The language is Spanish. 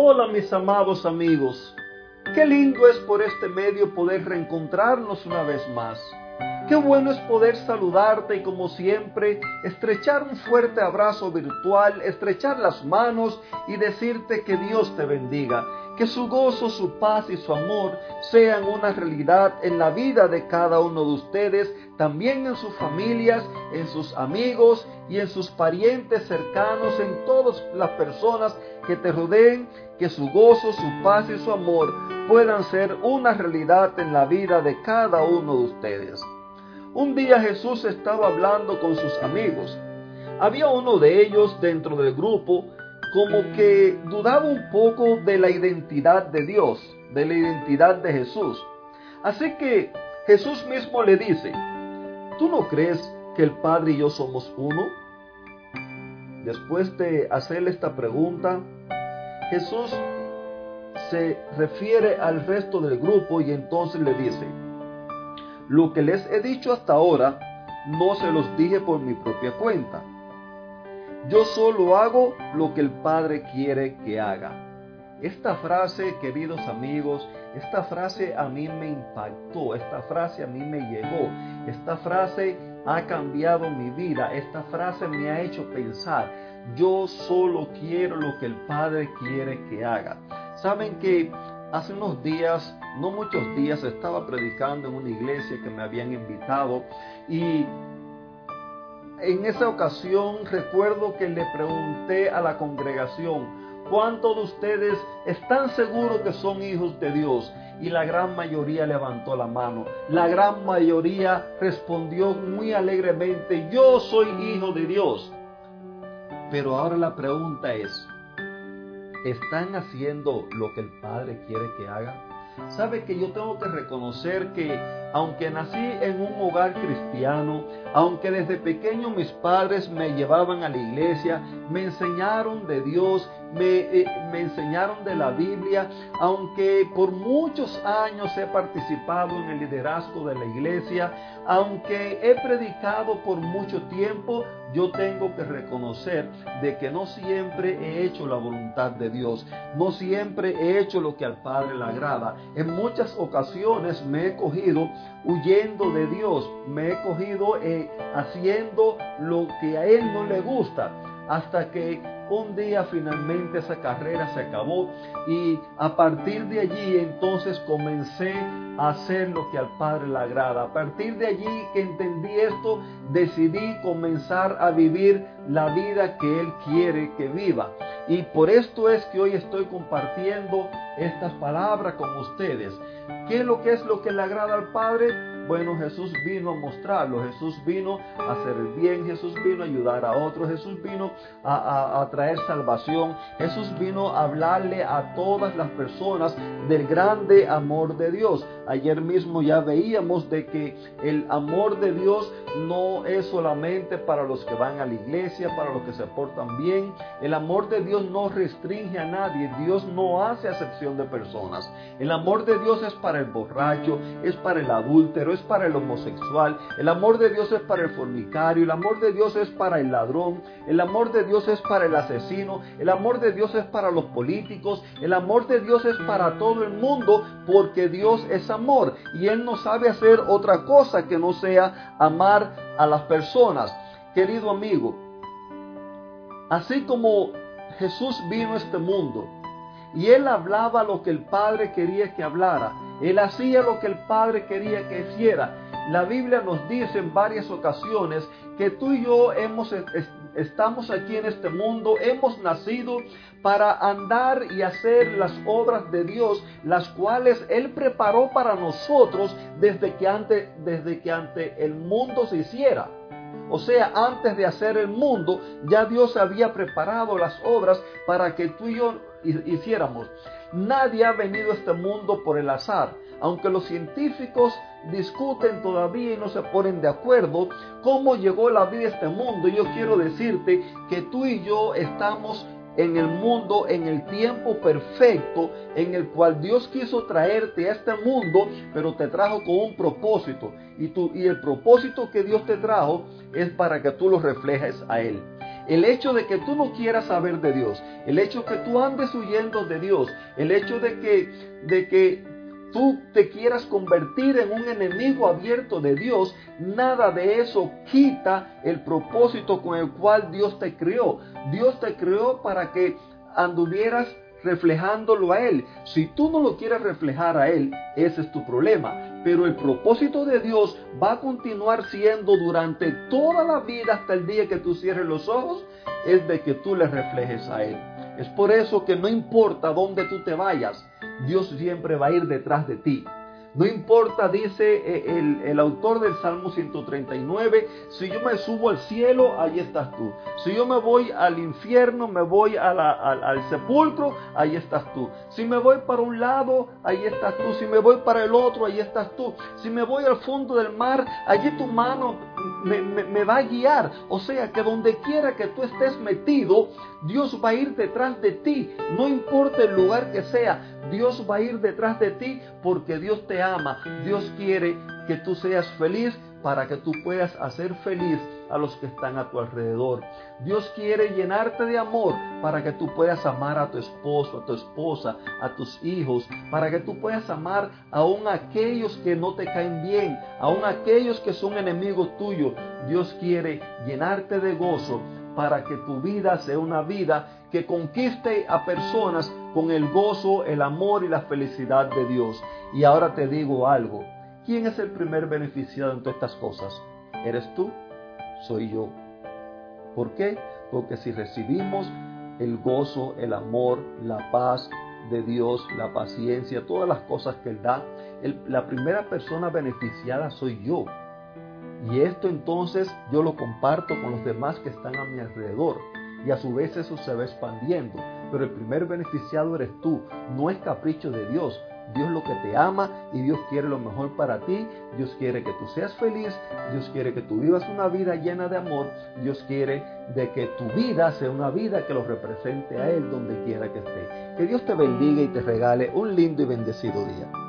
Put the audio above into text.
Hola mis amados amigos. Qué lindo es por este medio poder reencontrarnos una vez más. Qué bueno es poder saludarte y como siempre estrechar un fuerte abrazo virtual, estrechar las manos y decirte que Dios te bendiga, que su gozo, su paz y su amor sean una realidad en la vida de cada uno de ustedes, también en sus familias, en sus amigos y en sus parientes cercanos, en todas las personas que te rodeen, que su gozo, su paz y su amor puedan ser una realidad en la vida de cada uno de ustedes. Un día Jesús estaba hablando con sus amigos. Había uno de ellos dentro del grupo como que dudaba un poco de la identidad de Dios, de la identidad de Jesús. Así que Jesús mismo le dice, ¿tú no crees que el Padre y yo somos uno? Después de hacerle esta pregunta, Jesús se refiere al resto del grupo y entonces le dice, lo que les he dicho hasta ahora no se los dije por mi propia cuenta. Yo solo hago lo que el Padre quiere que haga. Esta frase, queridos amigos, esta frase a mí me impactó, esta frase a mí me llegó, esta frase ha cambiado mi vida, esta frase me ha hecho pensar, yo solo quiero lo que el Padre quiere que haga. Saben que hace unos días, no muchos días, estaba predicando en una iglesia que me habían invitado y en esa ocasión recuerdo que le pregunté a la congregación, ¿cuántos de ustedes están seguros que son hijos de Dios? Y la gran mayoría levantó la mano. La gran mayoría respondió muy alegremente, yo soy hijo de Dios. Pero ahora la pregunta es, ¿están haciendo lo que el Padre quiere que hagan? Sabe que yo tengo que reconocer que aunque nací en un hogar cristiano, aunque desde pequeño mis padres me llevaban a la iglesia, me enseñaron de Dios, me, eh, me, enseñaron de la Biblia, aunque por muchos años he participado en el liderazgo de la iglesia, aunque he predicado por mucho tiempo, yo tengo que reconocer de que no siempre he hecho la voluntad de Dios, no siempre he hecho lo que al Padre le agrada. En muchas ocasiones me he cogido huyendo de Dios, me he cogido eh, haciendo lo que a Él no le gusta, hasta que un día finalmente esa carrera se acabó y a partir de allí entonces comencé a hacer lo que al Padre le agrada. A partir de allí que entendí esto, decidí comenzar a vivir la vida que Él quiere que viva. Y por esto es que hoy estoy compartiendo estas palabras con ustedes. ¿Qué es lo que es lo que le agrada al Padre? Bueno, Jesús vino a mostrarlo, Jesús vino a hacer el bien, Jesús vino a ayudar a otros, Jesús vino a, traer salvación, Jesús vino a hablarle a todas las personas del grande amor de Dios. Ayer mismo ya veíamos de que el amor de Dios no es solamente para los que van a la iglesia, para los que se portan bien. El amor de Dios no restringe a nadie, Dios no hace acepción de personas. El amor de Dios es para el borracho, es para el adúltero, para el homosexual, el amor de Dios es para el fornicario, el amor de Dios es para el ladrón, el amor de Dios es para el asesino, el amor de Dios es para los políticos, el amor de Dios es para todo el mundo, porque Dios es amor y Él no sabe hacer otra cosa que no sea amar a las personas. Querido amigo, así como Jesús vino a este mundo, y él hablaba lo que el Padre quería que hablara. Él hacía lo que el Padre quería que hiciera. La Biblia nos dice en varias ocasiones que tú y yo hemos, estamos aquí en este mundo, hemos nacido para andar y hacer las obras de Dios, las cuales Él preparó para nosotros desde que ante, desde que ante el mundo se hiciera. O sea, antes de hacer el mundo, ya Dios había preparado las obras para que tú y yo hiciéramos. Nadie ha venido a este mundo por el azar. Aunque los científicos discuten todavía y no se ponen de acuerdo cómo llegó la vida a este mundo, yo quiero decirte que tú y yo estamos en el mundo, en el tiempo perfecto en el cual Dios quiso traerte a este mundo, pero te trajo con un propósito. Y, tú, y el propósito que Dios te trajo es para que tú lo reflejes a Él. El hecho de que tú no quieras saber de Dios, el hecho de que tú andes huyendo de Dios, el hecho de que, de que tú te quieras convertir en un enemigo abierto de Dios, nada de eso quita el propósito con el cual Dios te creó. Dios te creó para que anduvieras reflejándolo a Él. Si tú no lo quieres reflejar a Él, ese es tu problema. Pero el propósito de Dios va a continuar siendo durante toda la vida hasta el día que tú cierres los ojos, es de que tú le reflejes a Él. Es por eso que no importa dónde tú te vayas, Dios siempre va a ir detrás de ti. No importa, dice eh, el, autor del Salmo 139, si yo me subo al cielo, ahí estás tú. Si yo me voy al infierno, me voy al, sepulcro, ahí estás tú. Si me voy para un lado, ahí estás tú. Si me voy para el otro, ahí estás tú. Si me voy al fondo del mar, allí tu mano me, va a guiar. O sea que donde quiera que tú estés metido, Dios va a ir detrás de ti. No importa el lugar que sea, Dios va a ir detrás de ti porque Dios te ama. Dios quiere que tú seas feliz para que tú puedas hacer feliz a los que están a tu alrededor. Dios quiere llenarte de amor para que tú puedas amar a tu esposo, a tu esposa, a tus hijos, para que tú puedas amar aún a aquellos que no te caen bien, aún aquellos que son enemigos tuyos. Dios quiere llenarte de gozo para que tu vida sea una vida que conquiste a personas con el gozo, el amor y la felicidad de Dios. Y ahora te digo algo, ¿quién es el primer beneficiado en todas estas cosas? ¿Eres tú? Soy yo. ¿Por qué? Porque si recibimos el gozo, el amor, la paz de Dios, la paciencia, todas las cosas que Él da, la primera persona beneficiada soy yo. Y esto entonces yo lo comparto con los demás que están a mi alrededor y a su vez eso se va expandiendo. Pero el primer beneficiado eres tú, no es capricho de Dios. Dios lo que te ama y Dios quiere lo mejor para ti. Dios quiere que tú seas feliz. Dios quiere que tú vivas una vida llena de amor. Dios quiere de que tu vida sea una vida que lo represente a Él donde quiera que esté. Que Dios te bendiga y te regale un lindo y bendecido día.